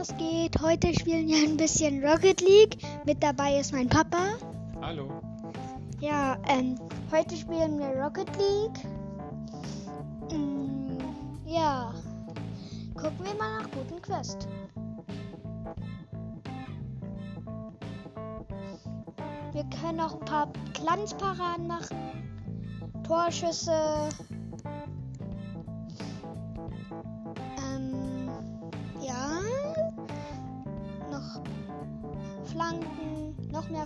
was geht? Heute spielen wir ein bisschen Rocket League. Mit dabei ist mein Papa. Hallo. Ja, ähm, heute spielen wir Rocket League. Mm, ja, gucken wir mal nach guten Quest. Wir können auch ein paar Glanzparaden machen. Torschüsse.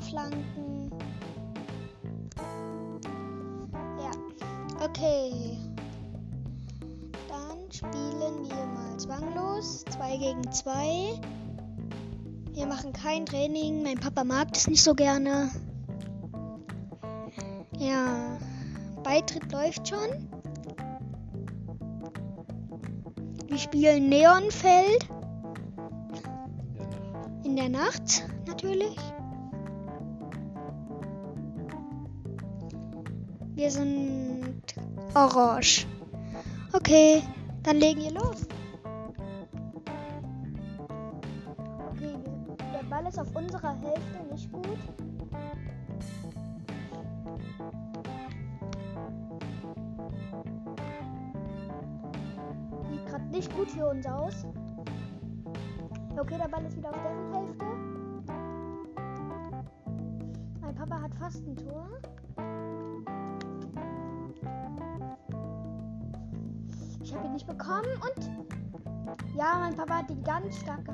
Flanken. Ja, okay. Dann spielen wir mal zwanglos. 2 gegen 2. Wir machen kein Training. Mein Papa mag das nicht so gerne. Ja, Beitritt läuft schon. Wir spielen Neonfeld. In der Nacht natürlich. Wir sind orange. Okay, dann legen wir los. Okay, der Ball ist auf unserer Hälfte nicht gut. Sieht gerade nicht gut für uns aus. Okay, der Ball ist wieder auf deren Hälfte. Mein Papa hat fast ein Tor. Bekommen und ja, mein Papa hat ihn ganz stark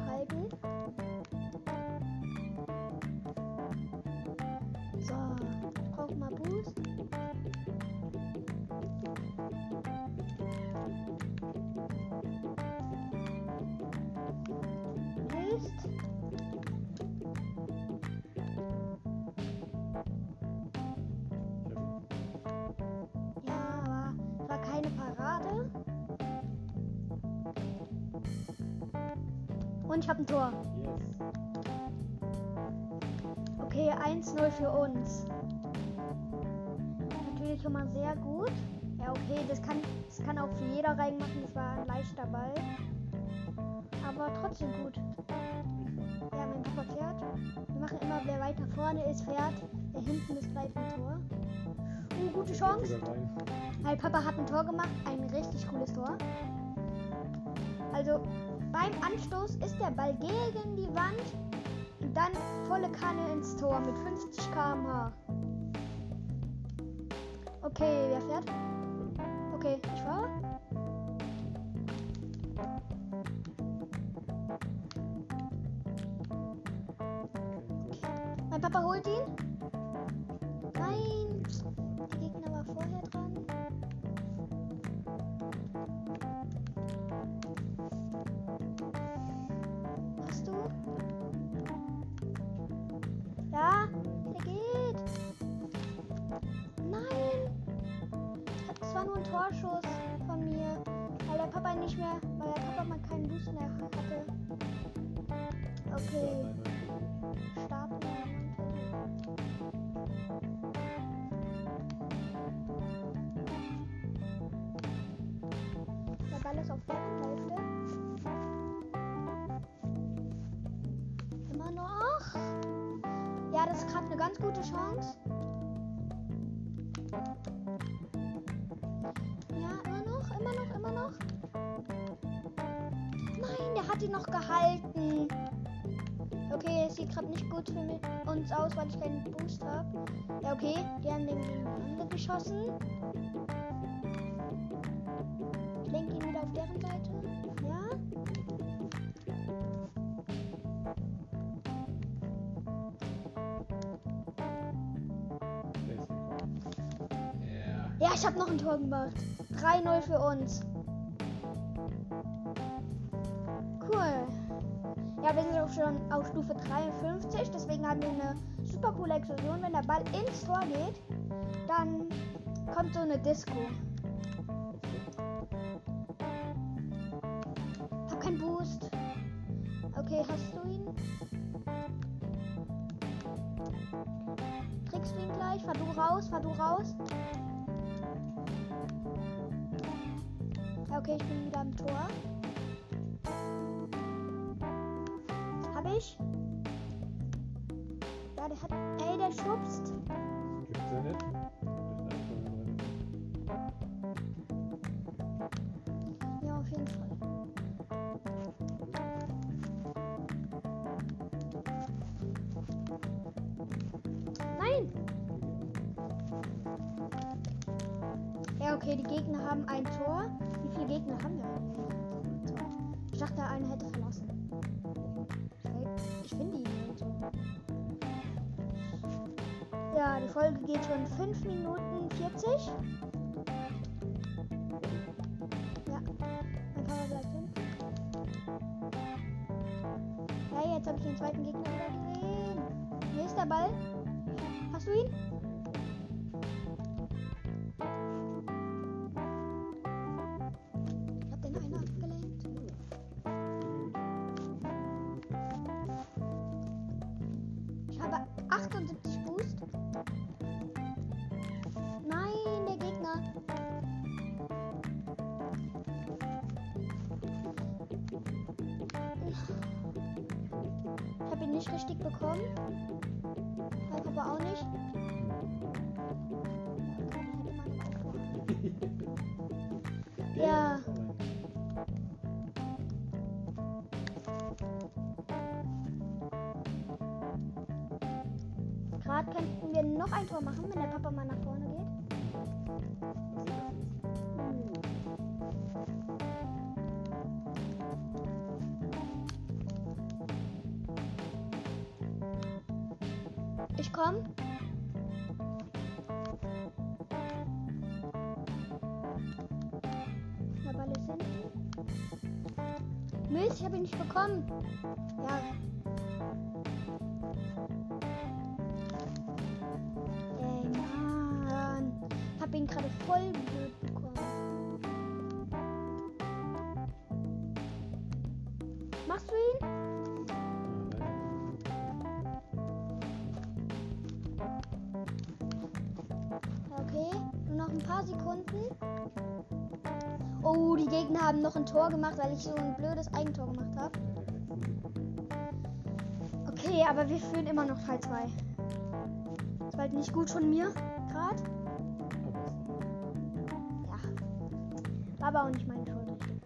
Und ich habe ein Tor. Yes. Okay, 1-0 für uns. Natürlich schon mal sehr gut. Ja, okay, das kann, das kann auch für jeder reinmachen. Das war ein leichter Ball. Aber trotzdem gut. Ja, mein Papa fährt. Wir machen immer, wer weiter vorne ist, fährt. Wer hinten ist, gleich ein Tor. Uh, gute Chance. Mein Papa hat ein Tor gemacht. Ein richtig cooles Tor. Also, beim Anstoß ist der Ball gegen die Wand und dann volle Kanne ins Tor mit 50 km/h. Okay, wer fährt? Okay, ich fahre. Mein Papa holt ihn. Gehalten. Okay, es sieht gerade nicht gut für uns aus, weil ich keinen Boost habe. Ja, okay, die haben den gegeneinander geschossen. Ich lenke ihn wieder auf deren Seite. Ja. Ja. Ja, ich habe noch ein Tor gemacht. 3-0 für uns. Ja, wir sind auch schon auf Stufe 53, deswegen haben wir eine super coole Explosion. Wenn der Ball ins Tor geht, dann kommt so eine Disco. Hab keinen Boost. Okay, hast du ihn? Kriegst du ihn gleich? Fahr du raus, fahr du raus. Okay, ich bin wieder nicht. Ja, der hat. Ey, der schubst. Gibt's ja nicht. Ja, auf jeden Fall. Nein! Ja, okay, die Gegner haben ein Tor. Wie viele Gegner haben wir? Ich dachte, einer hätte verlassen. Folge geht schon 5 Minuten 40. Ja, mein Papa bleibt hin. Ja, jetzt habe ich den zweiten Gegner wieder gesehen. Hier ist der Ball. Hast du ihn? Nicht richtig bekommen. Mein Papa auch nicht. Ja. Gerade könnten wir noch ein Tor machen, wenn der Papa voll blöd bekommen. Machst du ihn? Okay, nur noch ein paar Sekunden. Oh, die Gegner haben noch ein Tor gemacht, weil ich so ein blödes Eigentor gemacht habe. Okay, aber wir führen immer noch Teil 2. Das war halt nicht gut von mir, Aber auch nicht meine richtig.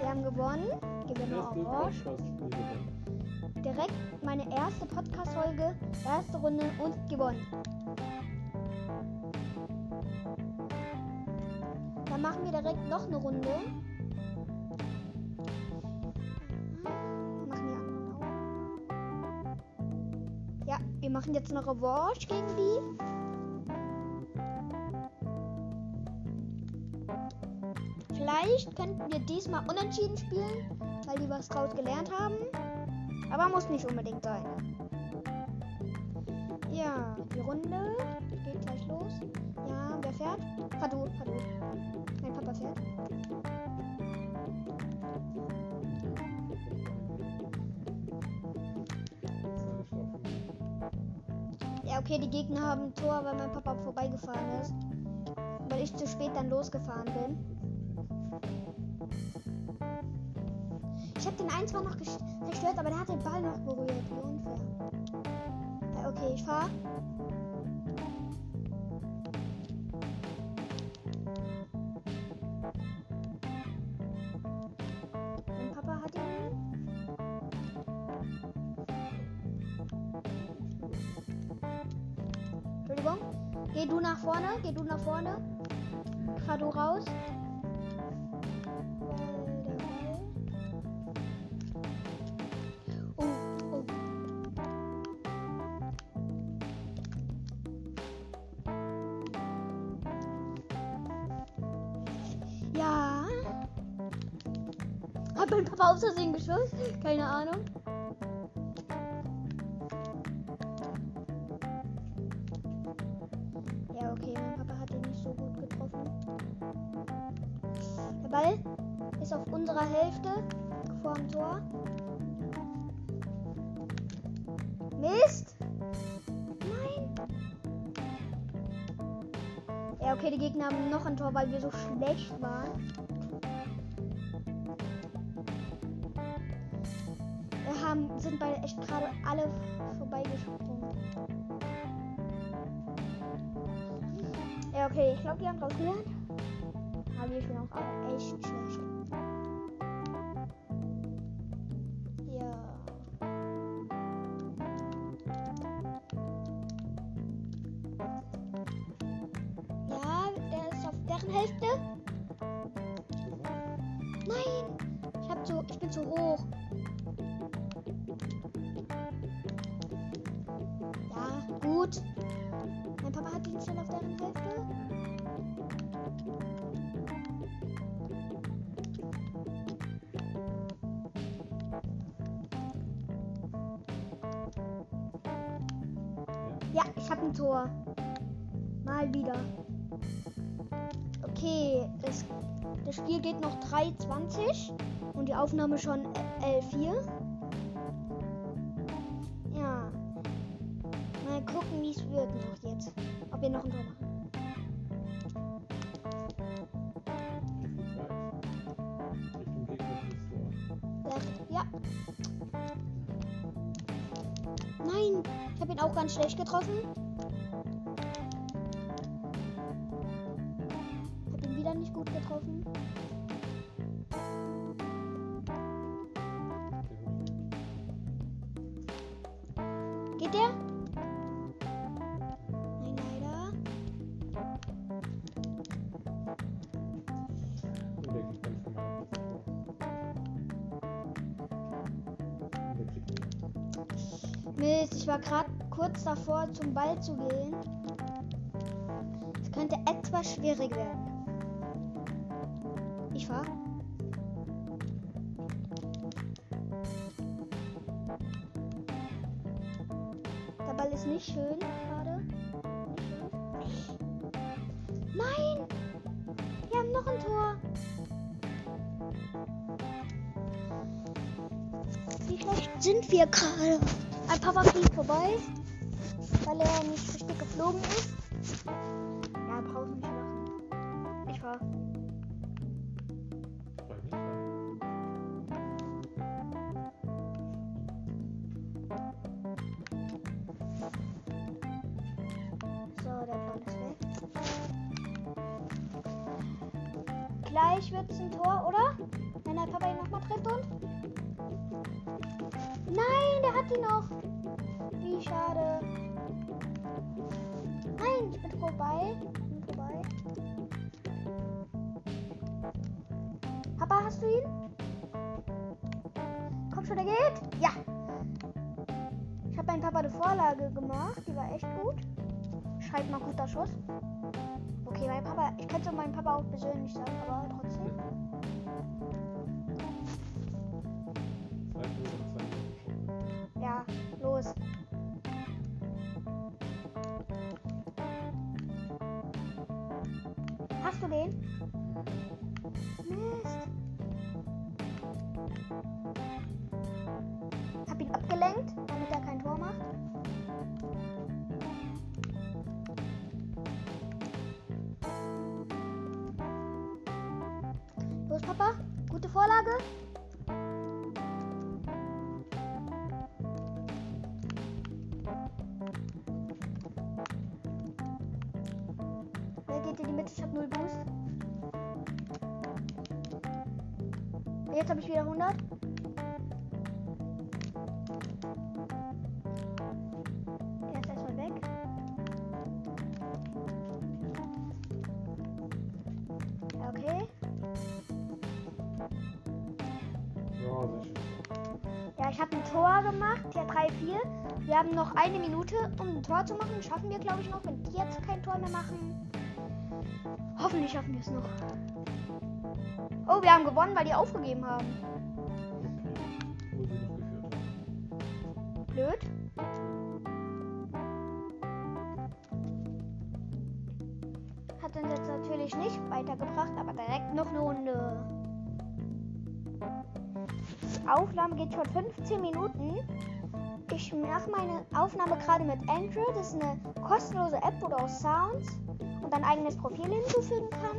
Wir haben gewonnen. Gewinner Orange. Direkt meine erste Podcast-Folge, erste Runde und gewonnen. Dann machen wir direkt noch eine Runde. Auch. Ja, wir machen jetzt eine Revanche gegen die. Vielleicht könnten wir diesmal unentschieden spielen, weil die was draus gelernt haben. Aber muss nicht unbedingt sein. Ja, die Runde geht gleich los. Ja, wer fährt? Fadu, Fadu. Mein Papa fährt. Ja, okay, die Gegner haben ein Tor, weil mein Papa vorbeigefahren ist. Weil ich zu spät dann losgefahren bin. Den einen zwar noch zerstört, aber der hat den Ball noch berührt. Unfair. Ja, okay, ich fahr. Mein Papa hat ihn. Entschuldigung. Geh du nach vorne, geh du nach vorne. Fahr du raus. Tor, weil wir so schlecht waren. Wir haben, sind bei echt gerade alle vorbeigesprungen. Ja, okay, ich glaube, die haben draus gelernt. Aber wir schon auch echt schlecht. Die Aufnahme schon 11,4. Ja. Mal gucken, wie es wird noch jetzt. Ob wir noch ein Tor machen. Ja. Nein, ich habe ihn auch ganz schlecht getroffen. Davor, zum Ball zu gehen. Es könnte etwas schwierig werden. Ich fahr. Der Ball ist nicht schön gerade. Nein! Wir haben noch ein Tor. Wie schlecht sind wir gerade? Ein Papa fliegt vorbei, weil er nicht richtig geflogen ist. Komm schon, der geht. Ja. Ich habe meinem Papa eine Vorlage gemacht. Die war echt gut. Schreibt mal guter Schuss. Okay, mein Papa, ich könnte meinem Papa auch persönlich sagen, aber trotzdem. Ja, los. Hast du den? Mitte? Ich hab null Boost. Jetzt habe ich wieder 100. Der ist erstmal weg. Okay. Ja, ich habe ein Tor gemacht. Ja, 3-4. Wir haben noch eine Minute, um ein Tor zu machen. Schaffen wir, glaube ich, noch, wenn die jetzt kein Tor mehr machen. Hoffentlich schaffen wir es noch. Oh, wir haben gewonnen, weil die aufgegeben haben. Blöd. Hat uns jetzt natürlich nicht weitergebracht, aber direkt noch eine Runde. Die Aufnahme geht schon 15 Minuten. Ich mache meine Aufnahme gerade mit Andrew. Das ist eine kostenlose App, du auch Sounds und dein eigenes Profil hinzufügen kann.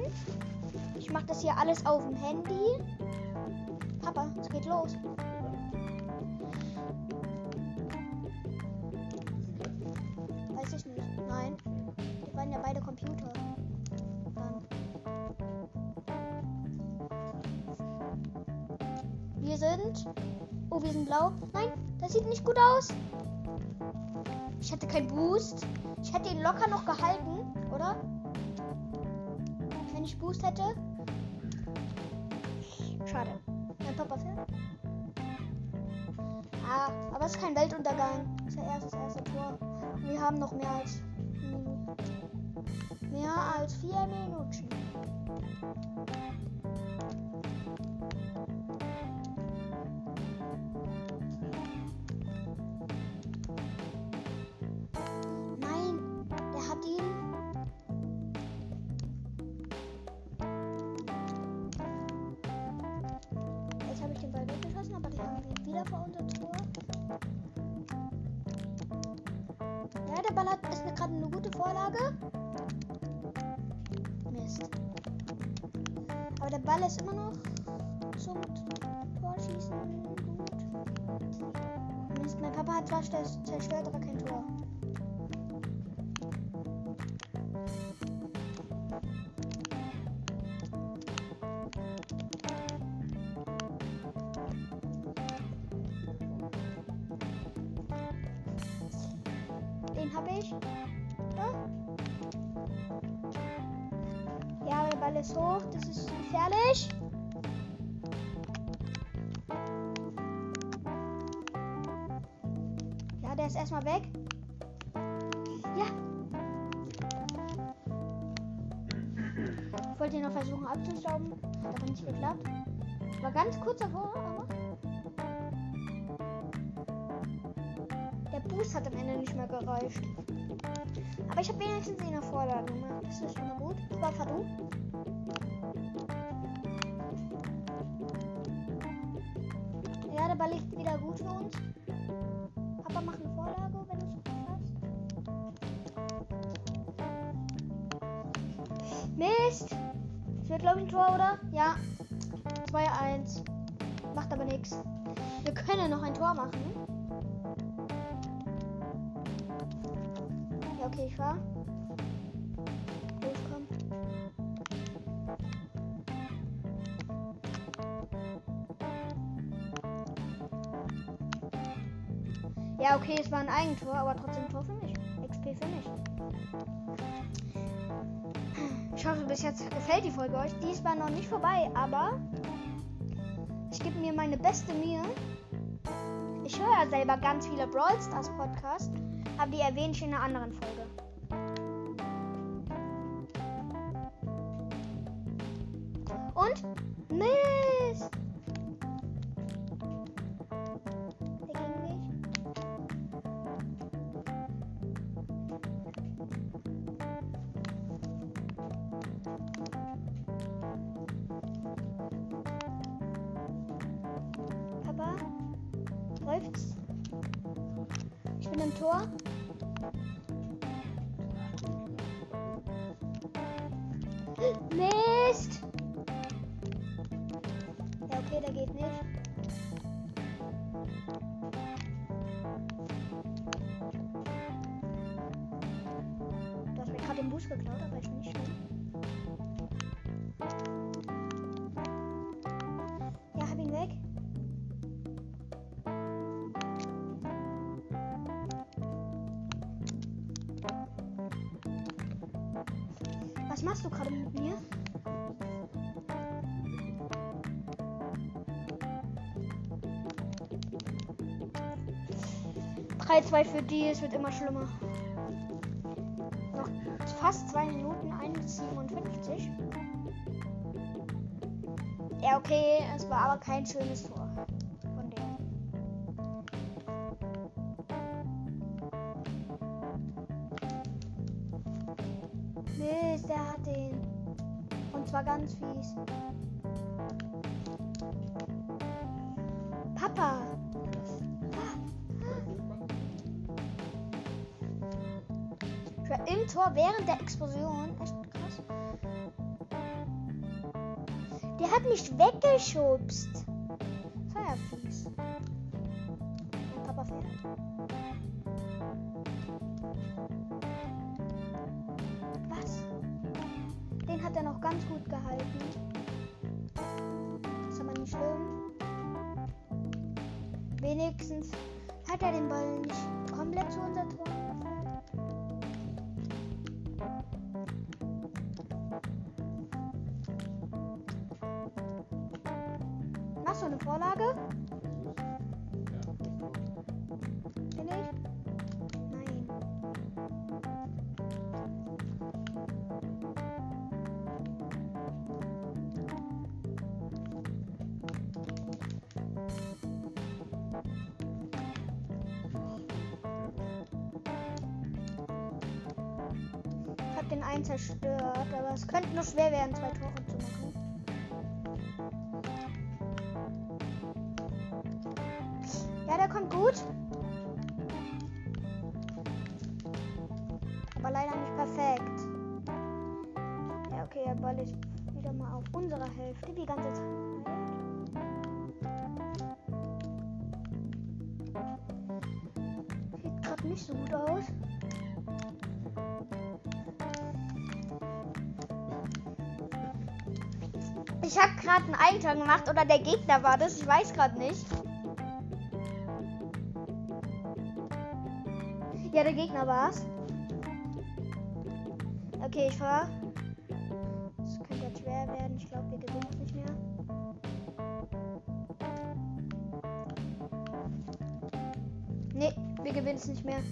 Ich mache das hier alles auf dem Handy. Papa, es geht los. Weiß ich nicht. Nein. Wir waren ja beide Computer. Dann. Wir sind. Oh, wir sind blau. Nein, das sieht nicht gut aus. Ich hatte keinen Boost. Ich hätte ihn locker noch gehalten, oder? Ich Boost hätte. Schade. Mein Papa fährt. Ah, aber es ist kein Weltuntergang. Das ist ja erst das erste Tor. Wir haben noch mehr als mehr als vier Minuten. Zwar zer- zerstört, aber kein Tor. Ganz kurz davor, aber. Der Boost hat am Ende nicht mehr gereicht. Aber ich habe wenigstens eine Vorlage gemacht. Das ist schon mal gut. War du? Ja, der Ball liegt wieder gut für uns. Papa macht eine Vorlage, wenn du es schaffst. Mist! Es wird, glaube ich, ein Tor, oder? Ja. 2-1. Macht aber nichts. Wir können noch ein Tor machen. Ja, okay, ich war. Ja, okay, es war ein Eigentor, aber trotzdem Tor für mich. XP für mich. Ich hoffe, bis jetzt gefällt die Folge euch. Die ist zwar noch nicht vorbei, aber gebe mir meine beste Mühe. Ich höre ja selber ganz viele Brawl Stars Podcasts, aber die erwähne ich in einer anderen Folge. Läuft's? Ich bin im Tor. 2 für die, es wird immer schlimmer. Noch fast 2 Minuten, 1,57. Ja, okay, es war aber kein schönes Tor. Von dem. Mist, der hat den. Und zwar ganz fies. Tor während der Explosion. Echt krass. Der hat mich weggeschubst. Du eine Vorlage? Ich habe gerade einen Eigentor gemacht oder der Gegner war das, ich weiß gerade nicht. Ja, der Gegner war's. Okay, ich fahr. Das könnte jetzt schwer werden. Ich glaube, wir gewinnen es nicht mehr. Nee, wir gewinnen es nicht mehr.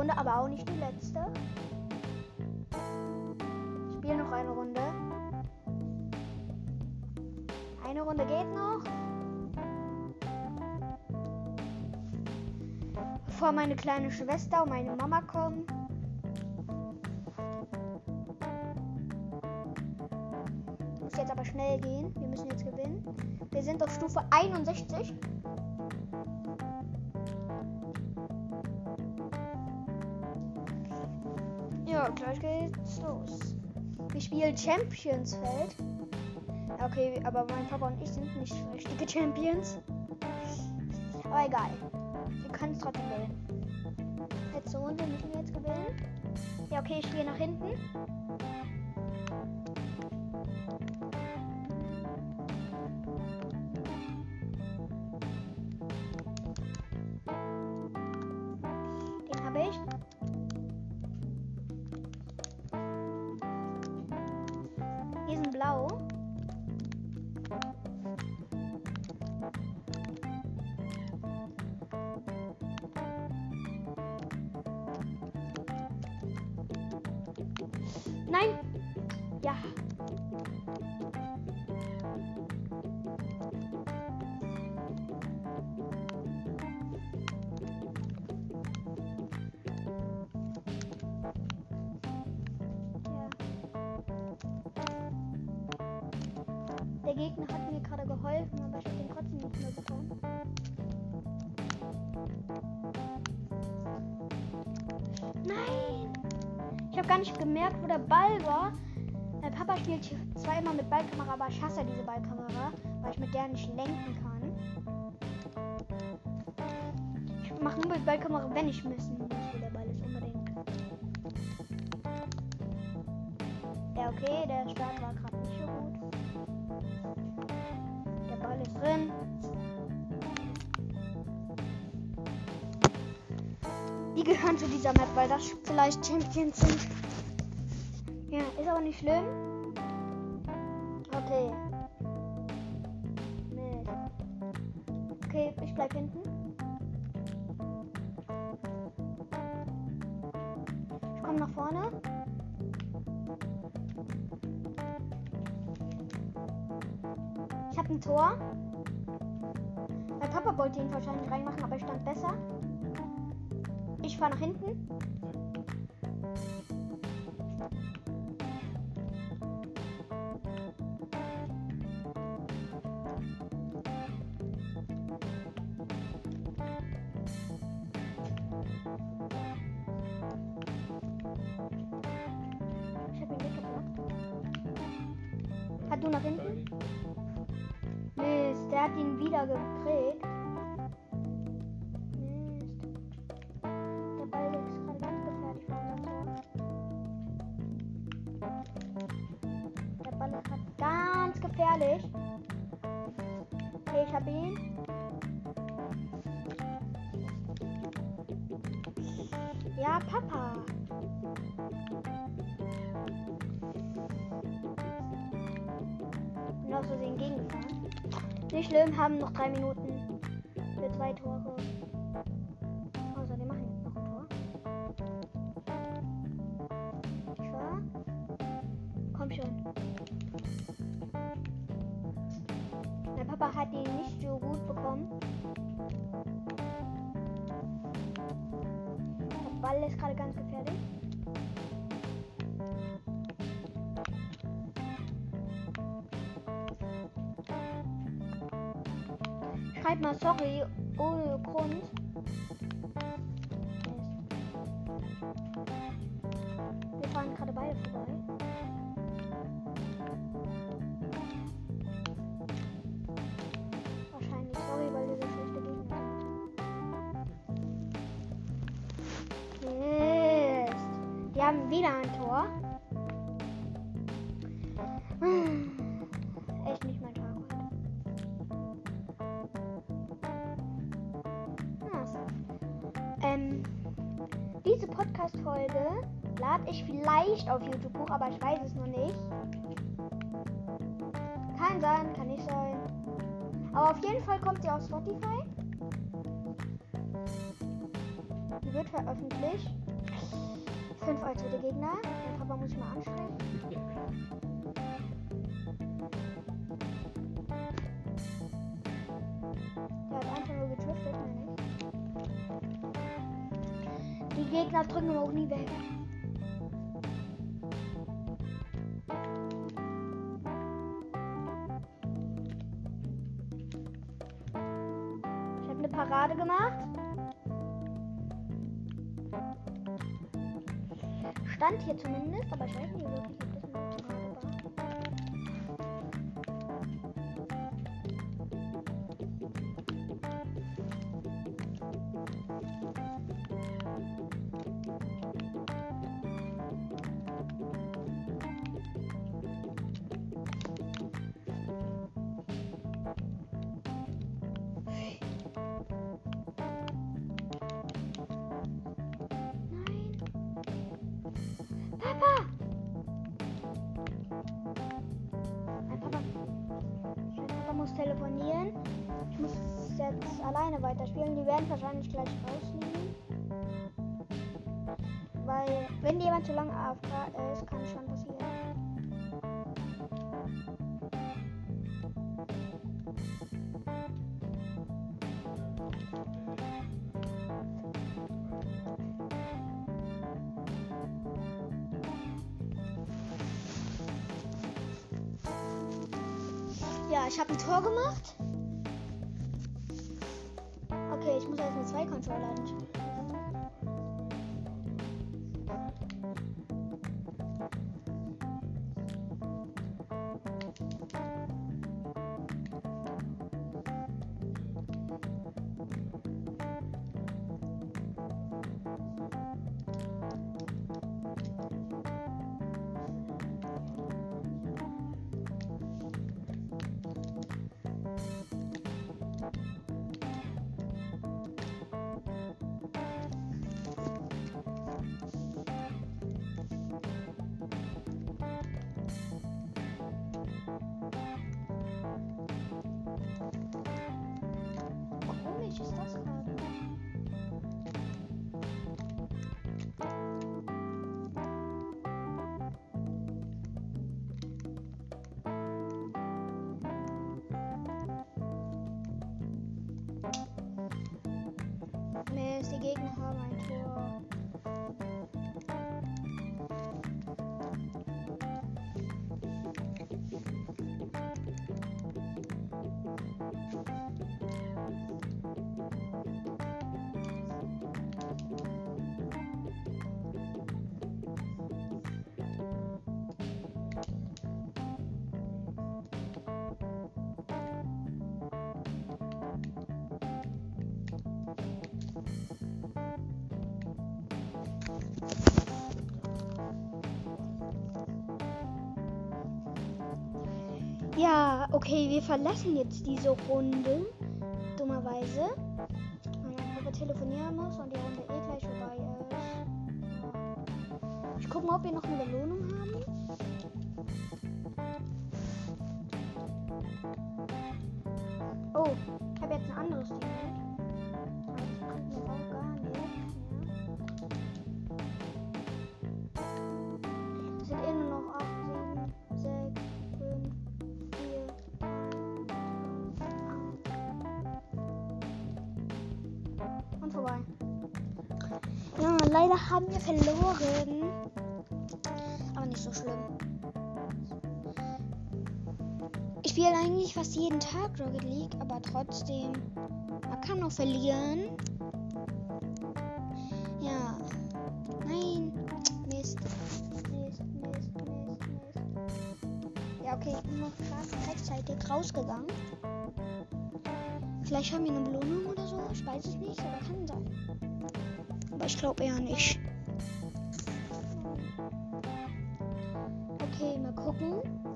Runde, aber auch nicht die letzte. Ich spiele noch eine Runde. Eine Runde geht noch. Bevor meine kleine Schwester und meine Mama kommen. Muss jetzt aber schnell gehen. Wir müssen jetzt gewinnen. Wir sind auf Stufe 61. Ja, gleich geht's los. Wir spielen Championsfeld. Ja, Okay, aber mein Papa und ich sind nicht richtige Champions. Aber egal. Wir können es trotzdem gewinnen. Letzte Runde müssen wir jetzt gewinnen. Ja, okay, ich gehe nach hinten. Nein. Ja. Mit Ballkamera, aber ich hasse diese Ballkamera, weil ich mit der nicht lenken kann. Ich mache nur mit Ballkamera, wenn ich messen muss, wo der Ball ist, unbedingt. Ja, okay, der Start war gerade nicht so gut. Der Ball ist drin. Die gehören zu dieser Map, weil das vielleicht Champions sind. Ja, ist aber nicht schlimm. Okay. Nee. Okay, ich bleib hinten. Ich komme nach vorne. Ich habe ein Tor. Mein Papa wollte ihn wahrscheinlich reinmachen, aber ich stand besser. Ich fahre nach hinten. Gefährlich. Okay, ich habe ihn. Ja, Papa. Bin aus Versehen gegengefahren. Nicht schlimm, haben noch drei Minuten haben wieder ein Tor. Hm. Echt nicht mein Tag heute. Ja. Ähm, diese Podcast-Folge lade ich vielleicht auf YouTube hoch, aber ich weiß es noch nicht. Kann sein, kann nicht sein. Aber auf jeden Fall kommt sie auf Spotify. Die wird veröffentlicht. Fünf weitere Gegner. Mein Papa muss ich mal anschreiben. Der hat einfach nur getriftet, meine ich. Die Gegner drücken aber auch nie weg. Ich habe eine Parade gemacht. Stand hier zumindest, aber ich weiß nicht ich habe ein Tor gemacht. Komisch ist Ja, okay, wir verlassen jetzt diese Runde. Dummerweise. Papa telefonieren muss und die Runde eh gleich vorbei ist. Ich gucke mal, ob wir noch eine Belohnung haben. Oh, ich habe jetzt ein anderes Team. Haben wir verloren. Aber nicht so schlimm. Ich spiele eigentlich fast jeden Tag Rocket League, aber trotzdem, man kann auch verlieren. Ja. Nein. Mist. Mist, Mist, Mist, Mist. Ja, okay, ich bin noch gerade rechtzeitig rausgegangen. Vielleicht haben wir eine Belohnung oder so. Ich weiß es nicht, aber kann sein. Aber ich glaube eher nicht. Okay, mal gucken.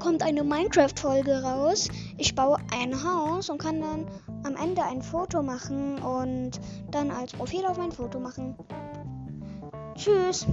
Kommt eine Minecraft-Folge raus. Ich baue ein Haus und kann dann am Ende ein Foto machen und dann als Profil auf mein Foto machen. Tschüss.